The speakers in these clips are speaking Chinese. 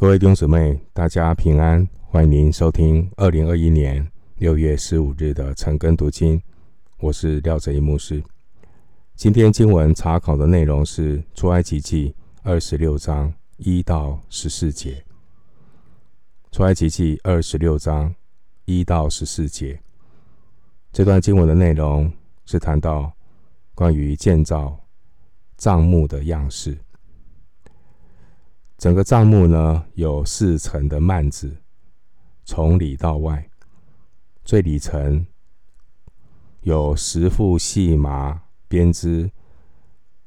各位弟兄姊妹，大家平安，欢迎您收听二零二一年六月十五日的晨更读经。我是廖哲一牧师。今天经文查考的内容是出埃及记二十六章一到十四节。出埃及记二十六章一到十四节，这段经文的内容是谈到关于建造帐幕的样式。整个帐幕呢，有四层的幔子，从里到外，最里层有十副细麻编织，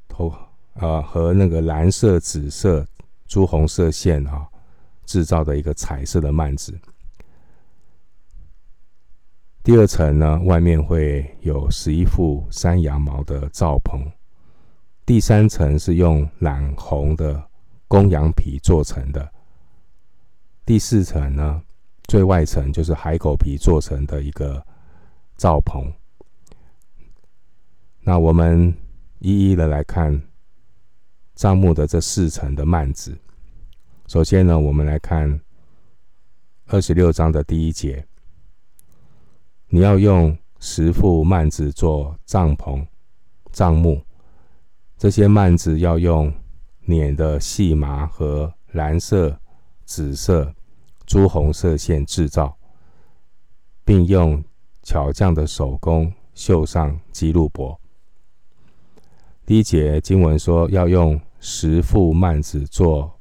头呃和那个蓝色、紫色、朱红色线啊制造的一个彩色的幔子。第二层呢，外面会有十一副山羊毛的罩棚。第三层是用染红的。公羊皮做成的。第四层呢，最外层就是海狗皮做成的一个罩棚。那我们一一的来看帐幕的这四层的幔子。首先呢，我们来看二十六章的第一节，你要用十副幔子做帐篷、帐幕，这些幔子要用。捻的细麻和蓝色、紫色、朱红色线制造，并用巧匠的手工绣上基路伯。第一节经文说要用十副幔子做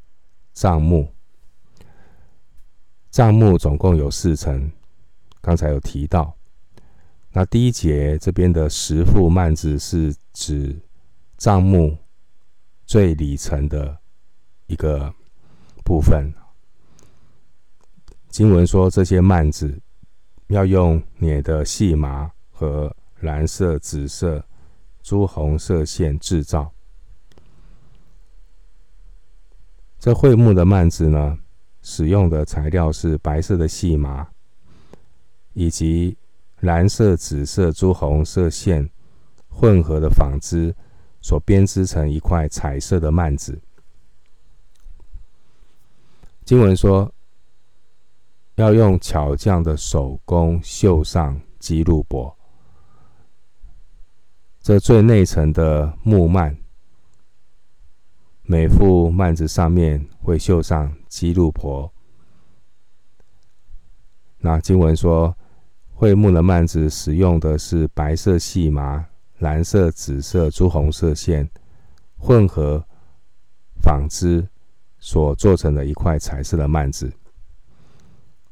帐幕，帐幕总共有四层，刚才有提到。那第一节这边的十副幔子是指帐幕。最里层的一个部分，经文说这些幔子要用捻的细麻和蓝色、紫色、朱红色线制造。这会幕的幔子呢，使用的材料是白色的细麻，以及蓝色、紫色、朱红色线混合的纺织。所编织成一块彩色的幔子。经文说，要用巧匠的手工绣上基路伯。这最内层的木幔，每副幔子上面会绣上基路伯。那经文说，会幕的幔子使用的是白色细麻。蓝色、紫色、朱红色线混合纺织所做成的一块彩色的幔子，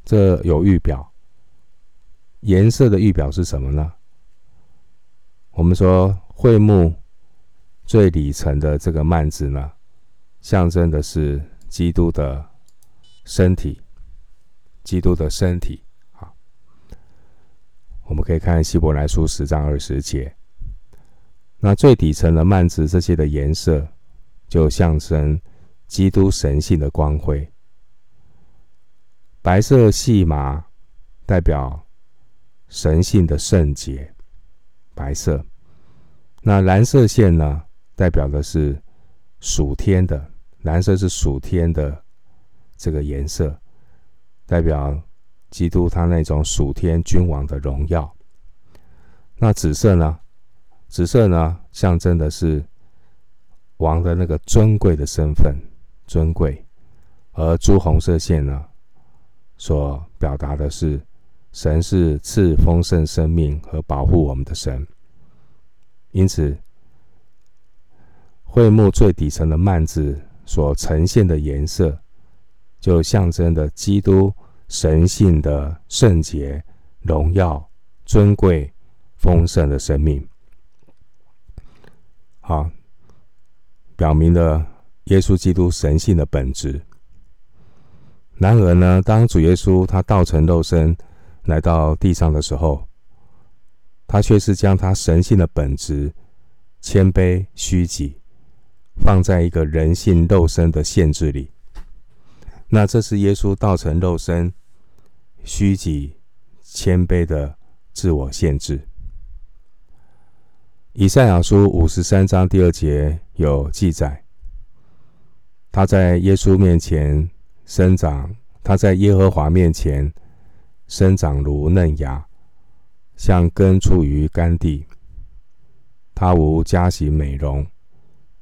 这有预表。颜色的预表是什么呢？我们说会幕最里层的这个幔子呢，象征的是基督的身体，基督的身体。啊，我们可以看希伯来书十章二十节。那最底层的幔子，这些的颜色就象征基督神性的光辉。白色细麻代表神性的圣洁，白色。那蓝色线呢，代表的是属天的，蓝色是属天的这个颜色，代表基督他那种属天君王的荣耀。那紫色呢？紫色呢，象征的是王的那个尊贵的身份，尊贵；而朱红色线呢，所表达的是神是赐丰盛生命和保护我们的神。因此，会幕最底层的幔子所呈现的颜色，就象征着基督神性的圣洁、荣耀、尊贵、丰盛的生命。好，表明了耶稣基督神性的本质。然而呢，当主耶稣他道成肉身来到地上的时候，他却是将他神性的本质谦卑虚己放在一个人性肉身的限制里。那这是耶稣道成肉身虚己谦卑的自我限制。以赛亚书五十三章第二节有记载，他在耶稣面前生长，他在耶和华面前生长如嫩芽，像根出于干地。他无佳形美容，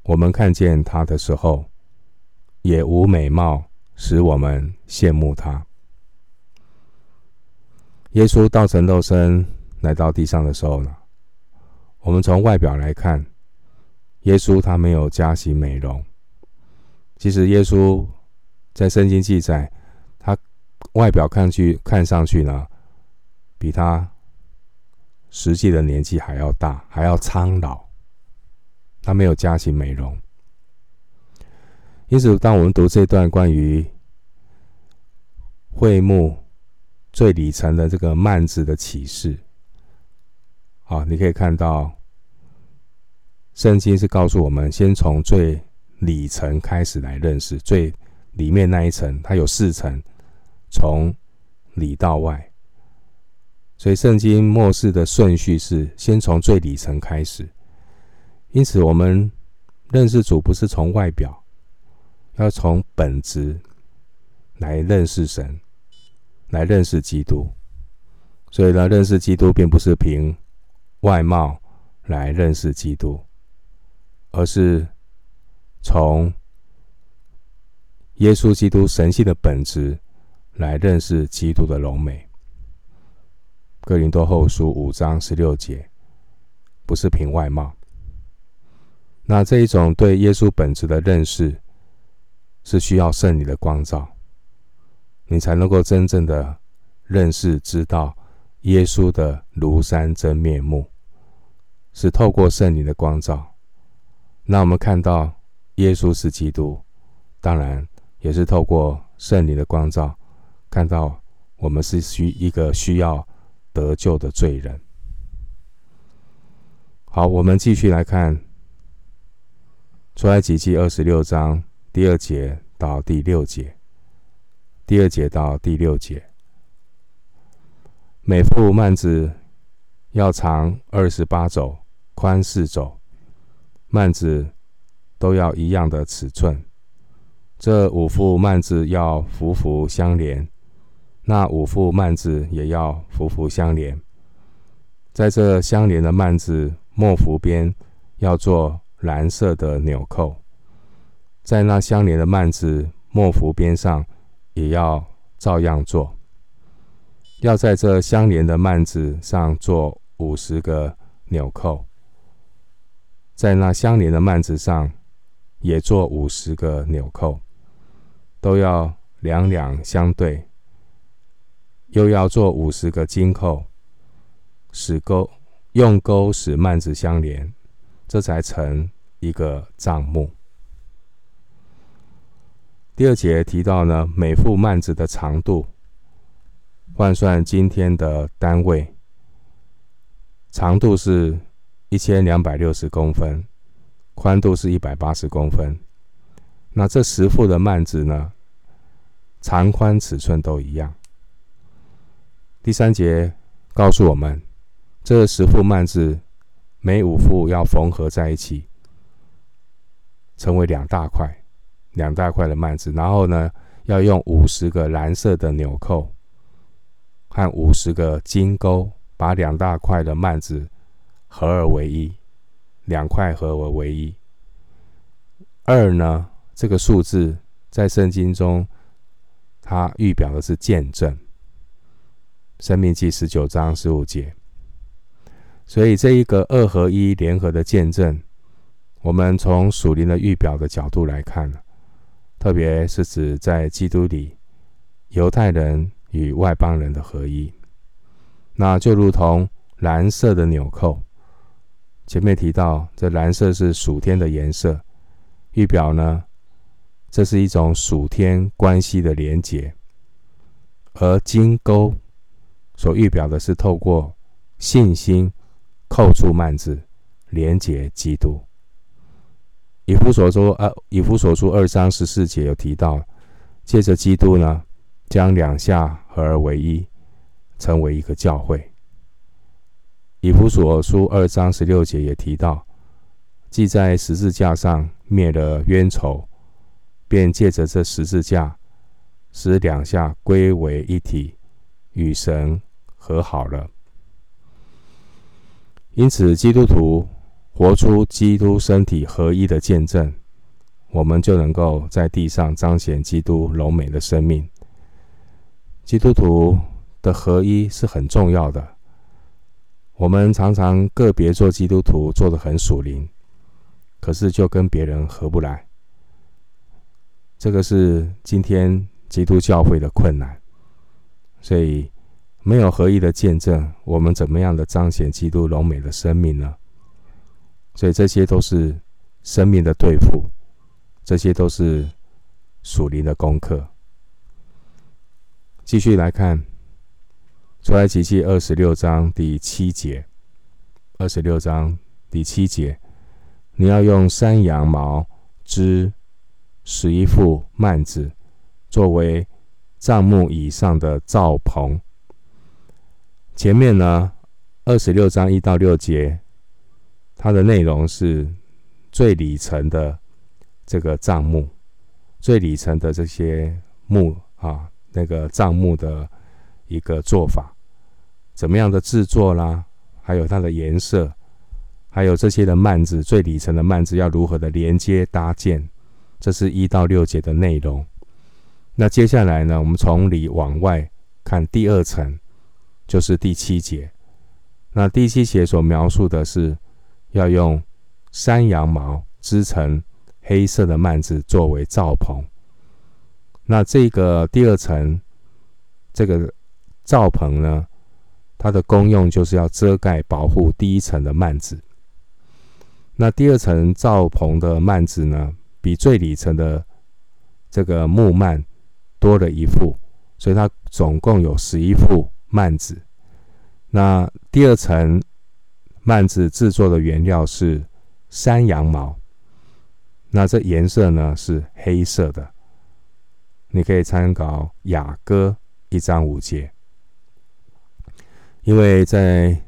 我们看见他的时候，也无美貌，使我们羡慕他。耶稣道成肉身来到地上的时候呢，我们从外表来看，耶稣他没有佳形美容。其实耶稣在圣经记载，他外表看去看上去呢，比他实际的年纪还要大，还要苍老。他没有佳形美容。因此，当我们读这段关于会幕最里层的这个幔子的启示，好，你可以看到，圣经是告诉我们，先从最里层开始来认识最里面那一层，它有四层，从里到外，所以圣经末世的顺序是先从最里层开始。因此，我们认识主不是从外表。要从本质来认识神，来认识基督。所以呢，认识基督并不是凭外貌来认识基督，而是从耶稣基督神性的本质来认识基督的荣美。哥林多后书五章十六节，不是凭外貌。那这一种对耶稣本质的认识。是需要圣灵的光照，你才能够真正的认识、知道耶稣的庐山真面目。是透过圣灵的光照，那我们看到耶稣是基督，当然也是透过圣灵的光照，看到我们是需一个需要得救的罪人。好，我们继续来看出埃及记二十六章。第二节到第六节，第二节到第六节，每副幔子要长二十八肘，宽四肘，幔子都要一样的尺寸。这五副幔子要幅幅相连，那五副幔子也要幅幅相连。在这相连的幔子末幅边要做蓝色的纽扣。在那相连的幔子末幅边上，也要照样做。要在这相连的幔子上做五十个纽扣，在那相连的幔子上也做五十个纽扣，都要两两相对。又要做五十个金扣，使钩用钩使幔子相连，这才成一个帐幕。第二节提到呢，每副幔子的长度换算今天的单位，长度是一千两百六十公分，宽度是一百八十公分。那这十副的幔子呢，长宽尺寸都一样。第三节告诉我们，这十副幔子每五副要缝合在一起，成为两大块。两大块的幔子，然后呢，要用五十个蓝色的纽扣和五十个金钩，把两大块的幔子合二为一，两块合而为一。二呢，这个数字在圣经中，它预表的是见证。生命记十九章十五节，所以这一个二合一联合的见证，我们从属灵的预表的角度来看。特别是指在基督里，犹太人与外邦人的合一，那就如同蓝色的纽扣。前面提到，这蓝色是属天的颜色，预表呢，这是一种属天关系的连结；而金钩所预表的是透过信心扣住幔子，连结基督。以弗所书啊，以弗所书二章十四节有提到，借着基督呢，将两下合而为一，成为一个教会。以弗所书二章十六节也提到，既在十字架上灭了冤仇，便借着这十字架使两下归为一体，与神和好了。因此，基督徒活出基督身体合一的见证，我们就能够在地上彰显基督柔美的生命。基督徒的合一是很重要的。我们常常个别做基督徒，做得很属灵，可是就跟别人合不来。这个是今天基督教会的困难。所以，没有合一的见证，我们怎么样的彰显基督荣美的生命呢？所以，这些都是生命的对付，这些都是属灵的功课。继续来看。出埃及记二十六章第七节，二十六章第七节，你要用山羊毛织十一副幔子，作为帐幕以上的罩棚。前面呢，二十六章一到六节，它的内容是最里层的这个帐幕，最里层的这些幕啊，那个帐幕的一个做法。怎么样的制作啦，还有它的颜色，还有这些的幔子，最里层的幔子要如何的连接搭建，这是一到六节的内容。那接下来呢，我们从里往外看第二层，就是第七节。那第七节所描述的是要用山羊毛织成黑色的幔子作为罩棚。那这个第二层这个罩棚呢，它的功用就是要遮盖、保护第一层的幔子。那第二层罩棚的幔子呢，比最里层的这个木幔多了一副，所以它总共有十一副幔子。那第二层幔子制作的原料是山羊毛，那这颜色呢是黑色的。你可以参考雅歌一章五节。因为在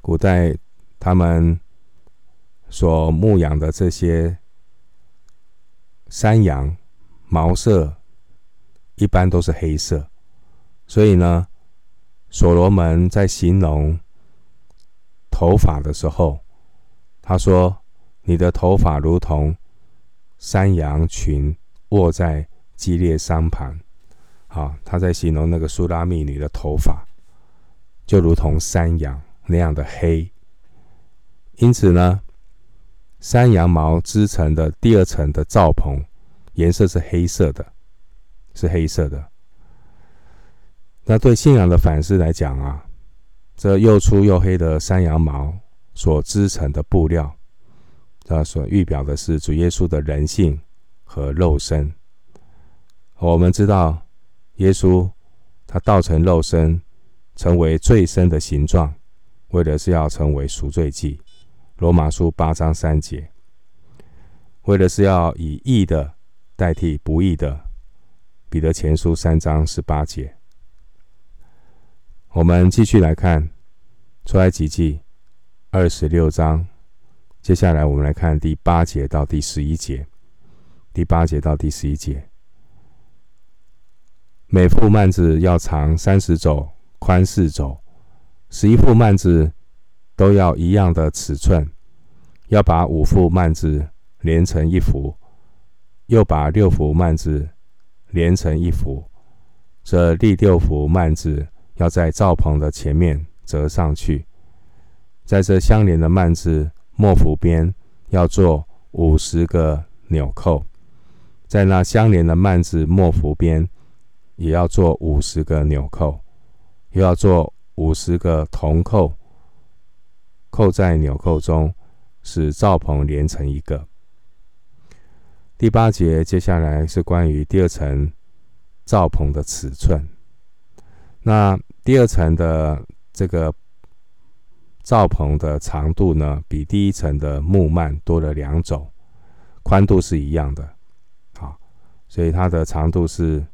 古代，他们所牧养的这些山羊毛色一般都是黑色，所以呢，所罗门在形容头发的时候，他说：“你的头发如同山羊群卧在激烈山盘。”好，他在形容那个苏拉密女的头发。就如同山羊那样的黑，因此呢，山羊毛织成的第二层的罩棚，颜色是黑色的，是黑色的。那对信仰的反思来讲啊，这又粗又黑的山羊毛所织成的布料，它所预表的是主耶稣的人性和肉身。我们知道，耶稣他道成肉身。成为最深的形状，为的是要成为赎罪祭。罗马书八章三节，为的是要以义的代替不义的。彼得前书三章十八节。我们继续来看出埃及记二十六章，接下来我们来看第八节到第十一节。第八节到第十一节，每副幔子要长三十肘。宽四肘，十一副幔子都要一样的尺寸，要把五副幔子连成一幅，又把六幅幔子连成一幅。这第六幅幔子要在罩棚的前面折上去，在这相连的幔子末幅边要做五十个纽扣，在那相连的幔子末幅边也要做五十个纽扣。又要做五十个铜扣，扣在纽扣中，使罩棚连成一个。第八节接下来是关于第二层罩棚的尺寸。那第二层的这个罩棚的长度呢，比第一层的木幔多了两肘，宽度是一样的。好，所以它的长度是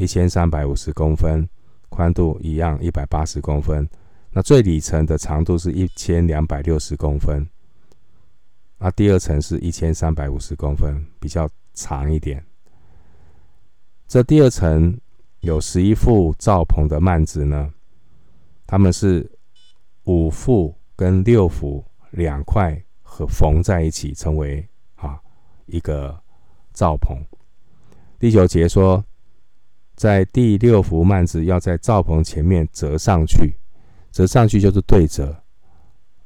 一千三百五十公分。宽度一样，一百八十公分。那最里层的长度是一千两百六十公分，那第二层是一千三百五十公分，比较长一点。这第二层有十一副罩棚的幔子呢，它们是五副跟六副两块和缝在一起，成为啊一个罩棚。第九节说，在第六幅幔子要在罩棚前面折上去，折上去就是对折，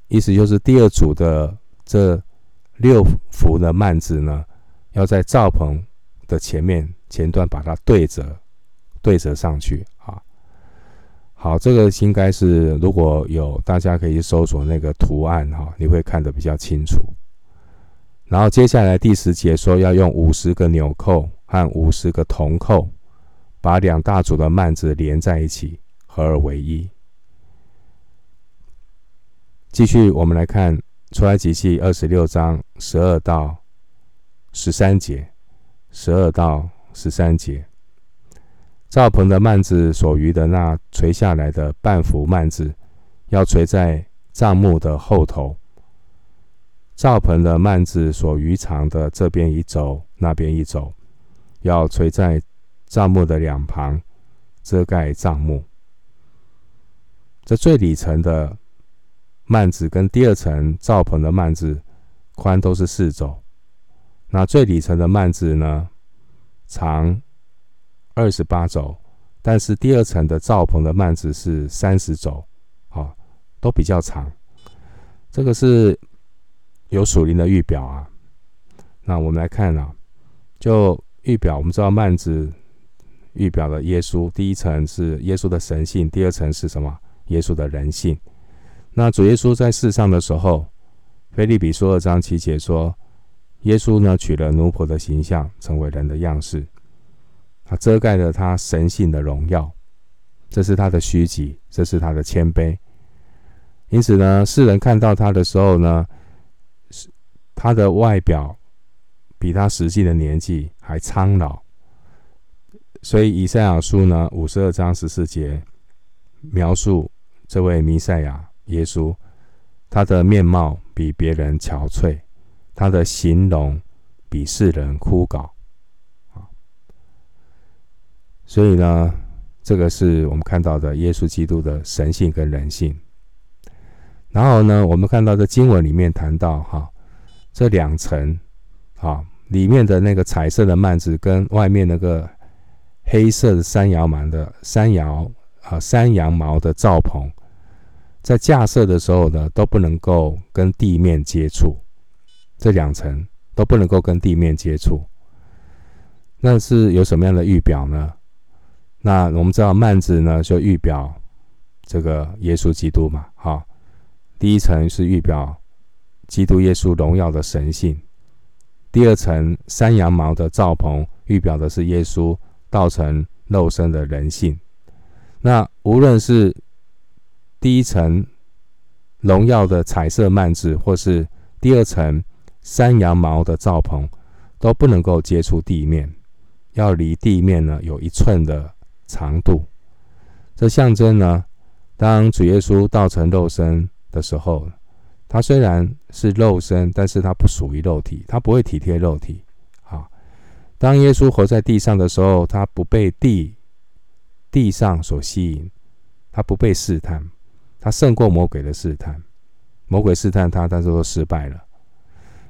意思就是第二组的这六幅的幔子呢，要在罩棚的前面前端把它对折，对折上去啊。好，这个应该是如果有大家可以搜索那个图案哈，你会看得比较清楚。然后接下来第十节说要用五十个纽扣。和五十个铜扣，把两大组的幔子连在一起，合而为一。继续，我们来看出埃及记二十六章十二到十三节，十二到十三节，罩棚的幔子所余的那垂下来的半幅幔子，要垂在帐幕的后头。罩棚的幔子所余长的这边一走，那边一走。要垂在帐幕的两旁，遮盖帐幕。这最里层的幔子跟第二层罩棚的幔子宽都是四肘。那最里层的幔子呢，长二十八肘，但是第二层的罩棚的幔子是三十肘，啊，都比较长。这个是有属灵的预表啊。那我们来看啊，就。预表，我们知道幔子预表了耶稣，第一层是耶稣的神性，第二层是什么？耶稣的人性。那主耶稣在世上的时候，腓立比书二章七节说，耶稣呢取了奴仆的形象，成为人的样式，他遮盖了他神性的荣耀，这是他的虚己，这是他的谦卑。因此呢，世人看到他的时候呢，是他的外表。比他实际的年纪还苍老，所以以赛亚书呢五十二章十四节描述这位弥赛亚耶稣，他的面貌比别人憔悴，他的形容比世人枯槁。所以呢，这个是我们看到的耶稣基督的神性跟人性。然后呢，我们看到的经文里面谈到哈，这两层啊。里面的那个彩色的幔子跟外面那个黑色的山羊毛的山羊啊山羊毛的罩棚，在架设的时候呢，都不能够跟地面接触，这两层都不能够跟地面接触。那是有什么样的预表呢？那我们知道幔子呢，就预表这个耶稣基督嘛，哈。第一层是预表基督耶稣荣耀的神性。第二层山羊毛的罩棚，预表的是耶稣道成肉身的人性。那无论是第一层荣耀的彩色幔子，或是第二层山羊毛的罩棚，都不能够接触地面，要离地面呢有一寸的长度。这象征呢，当主耶稣道成肉身的时候。他虽然是肉身，但是他不属于肉体，他不会体贴肉体。当耶稣活在地上的时候，他不被地地上所吸引，他不被试探，他胜过魔鬼的试探。魔鬼试探他，但是都失败了。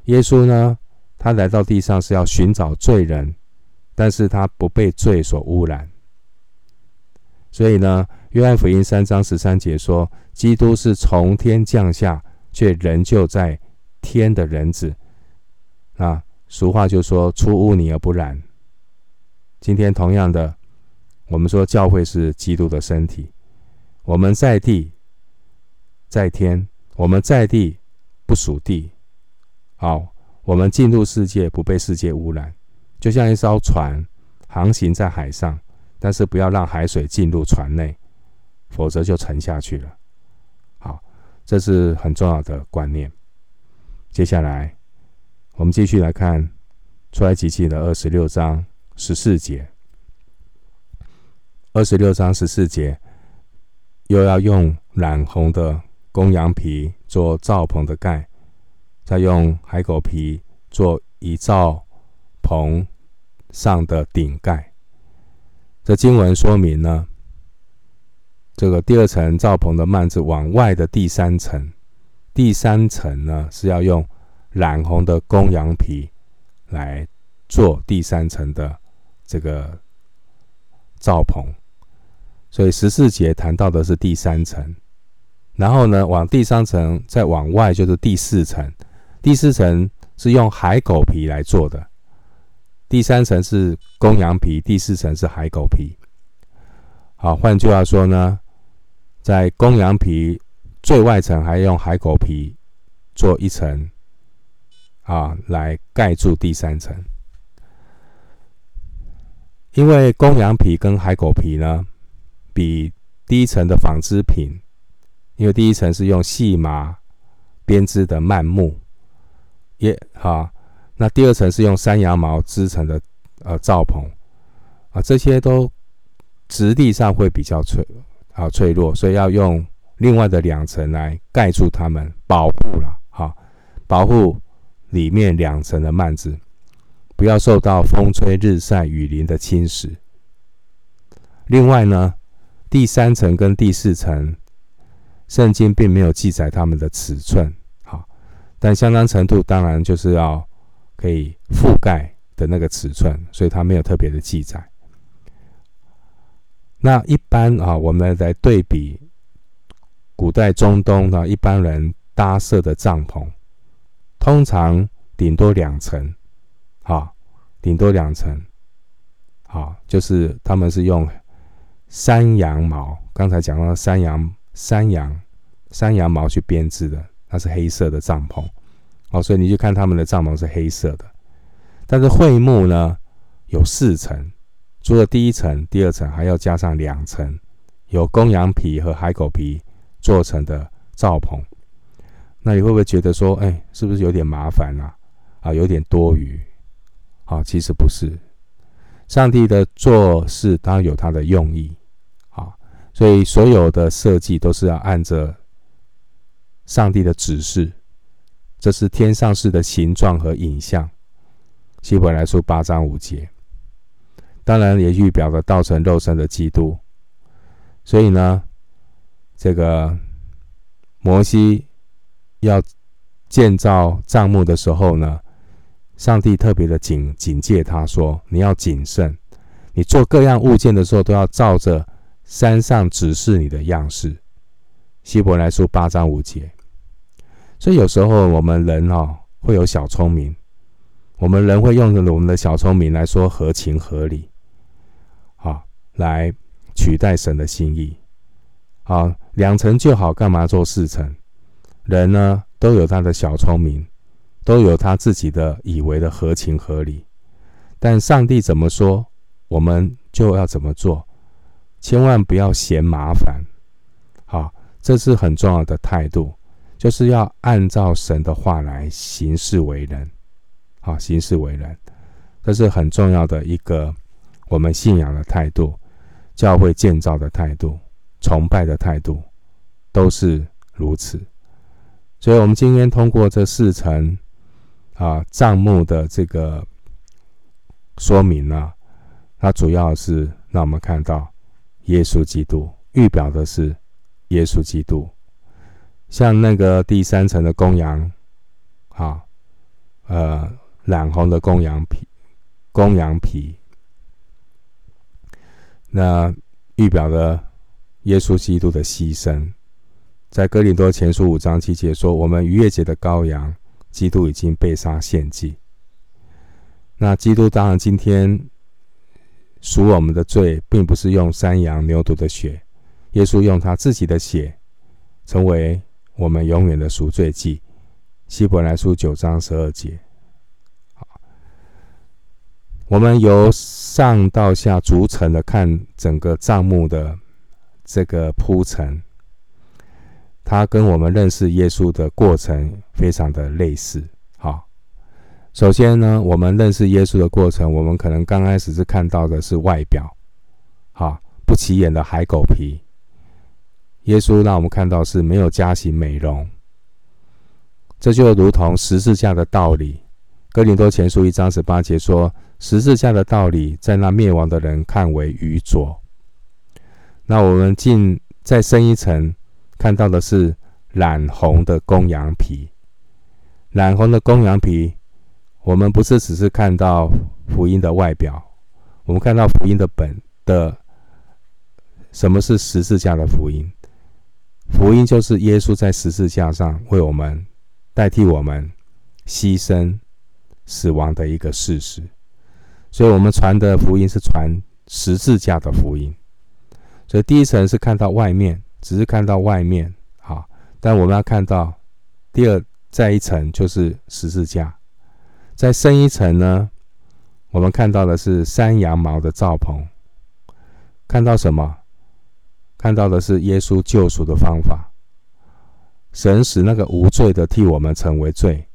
耶稣呢，他来到地上是要寻找罪人，但是他不被罪所污染。所以呢，约翰福音三章十三节说，基督是从天降下。却仍旧在天的人子，啊，俗话就说“出污泥而不染”。今天同样的，我们说教会是基督的身体，我们在地，在天，我们在地不属地，好，我们进入世界不被世界污染，就像一艘船航行在海上，但是不要让海水进入船内，否则就沉下去了。好这是很重要的观念。接下来，我们继续来看出来及记的二十六章十四节。二十六章十四节，又要用染红的公羊皮做罩棚的盖，再用海狗皮做一罩棚上的顶盖。这经文说明呢，这个第二层罩棚的幔子往外的第三层，第三层呢是要用染红的公羊皮来做第三层的这个罩棚，所以十四节谈到的是第三层，然后呢往第三层再往外就是第四层，第四层是用海狗皮来做的。第三层是公羊皮，第四层是海狗皮。好，换句话说呢，在公羊皮最外层还用海狗皮做一层，啊，来盖住第三层。因为公羊皮跟海狗皮呢，比第一层的纺织品，因为第一层是用细麻编织的幔幕，也好。那第二层是用山羊毛织成的，呃，罩棚，啊，这些都质地上会比较脆，啊，脆弱，所以要用另外的两层来盖住它们，保护了，哈，保护里面两层的幔子，不要受到风吹日晒雨淋的侵蚀。另外呢，第三层跟第四层，圣经并没有记载它们的尺寸，好，但相当程度当然就是要。可以覆盖的那个尺寸，所以它没有特别的记载。那一般啊，我们来对比古代中东的一般人搭设的帐篷，通常顶多两层，啊，顶多两层，啊，就是他们是用山羊毛，刚才讲到山羊、山羊、山羊毛去编织的，它是黑色的帐篷。哦，所以你就看他们的帐篷是黑色的，但是会幕呢有四层，除了第一层、第二层，还要加上两层，有公羊皮和海狗皮做成的罩棚。那你会不会觉得说，哎，是不是有点麻烦啊？啊，有点多余？啊，其实不是，上帝的做事当然有他的用意，啊，所以所有的设计都是要按着上帝的指示。这是天上式的形状和影像，希伯来书八章五节，当然也预表了道成肉身的基督。所以呢，这个摩西要建造帐幕的时候呢，上帝特别的警警戒他说：“你要谨慎，你做各样物件的时候，都要照着山上指示你的样式。”希伯来书八章五节。所以有时候我们人哦会有小聪明，我们人会用我们的小聪明来说合情合理，好来取代神的心意，好两层就好，干嘛做四层？人呢都有他的小聪明，都有他自己的以为的合情合理，但上帝怎么说，我们就要怎么做，千万不要嫌麻烦，好，这是很重要的态度。就是要按照神的话来行事为人，好，行事为人，这是很重要的一个我们信仰的态度，教会建造的态度，崇拜的态度，都是如此。所以，我们今天通过这四层啊账目的这个说明呢，它主要是让我们看到耶稣基督，预表的是耶稣基督。像那个第三层的公羊，啊，呃，染红的公羊皮，公羊皮，那预表的耶稣基督的牺牲。在哥林多前书五章七节说：“我们逾越节的羔羊，基督已经被杀献祭。”那基督当然今天赎我们的罪，并不是用山羊、牛犊的血，耶稣用他自己的血，成为。我们永远的赎罪祭，希伯来书九章十二节。我们由上到下逐层的看整个帐幕的这个铺陈，它跟我们认识耶稣的过程非常的类似。好，首先呢，我们认识耶稣的过程，我们可能刚开始是看到的是外表，好，不起眼的海狗皮。耶稣让我们看到是没有加型美容，这就如同十字架的道理。哥林多前书一章十八节说：“十字架的道理，在那灭亡的人看为愚拙。那我们进再深一层，看到的是染红的公羊皮。染红的公羊皮，我们不是只是看到福音的外表，我们看到福音的本的。什么是十字架的福音？福音就是耶稣在十字架上为我们代替我们牺牲死亡的一个事实。所以，我们传的福音是传十字架的福音。所以，第一层是看到外面，只是看到外面，好。但我们要看到第二再一层，就是十字架。再深一层呢，我们看到的是山羊毛的罩篷。看到什么？看到的是耶稣救赎的方法，神使那个无罪的替我们成为罪，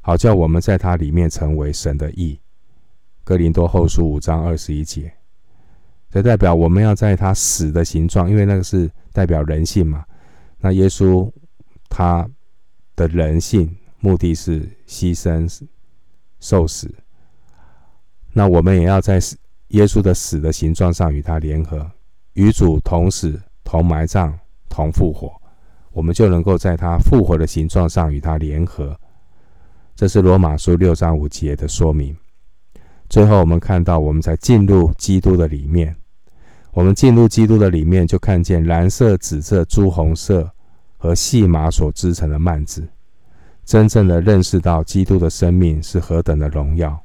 好叫我们在他里面成为神的义。哥林多后书五章二十一节，这代表我们要在他死的形状，因为那个是代表人性嘛。那耶稣他的人性目的是牺牲受死，那我们也要在耶稣的死的形状上与他联合，与主同死。同埋葬，同复活，我们就能够在他复活的形状上与他联合。这是罗马书六章五节的说明。最后，我们看到，我们在进入基督的里面，我们进入基督的里面，就看见蓝色、紫色、朱红色和细麻所织成的幔子，真正的认识到基督的生命是何等的荣耀。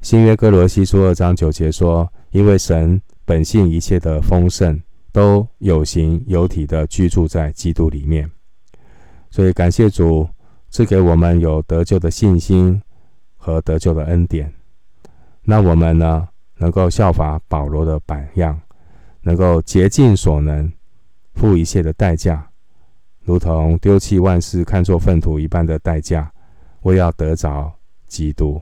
新约哥罗西书二章九节说：“因为神本性一切的丰盛。”都有形有体的居住在基督里面，所以感谢主赐给我们有得救的信心和得救的恩典。那我们呢，能够效法保罗的榜样，能够竭尽所能，付一切的代价，如同丢弃万事看作粪土一般的代价，为要得着基督。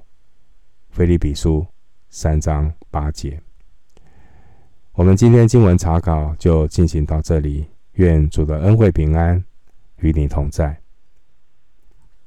腓利比书三章八节。我们今天经文查考就进行到这里，愿主的恩惠平安与你同在。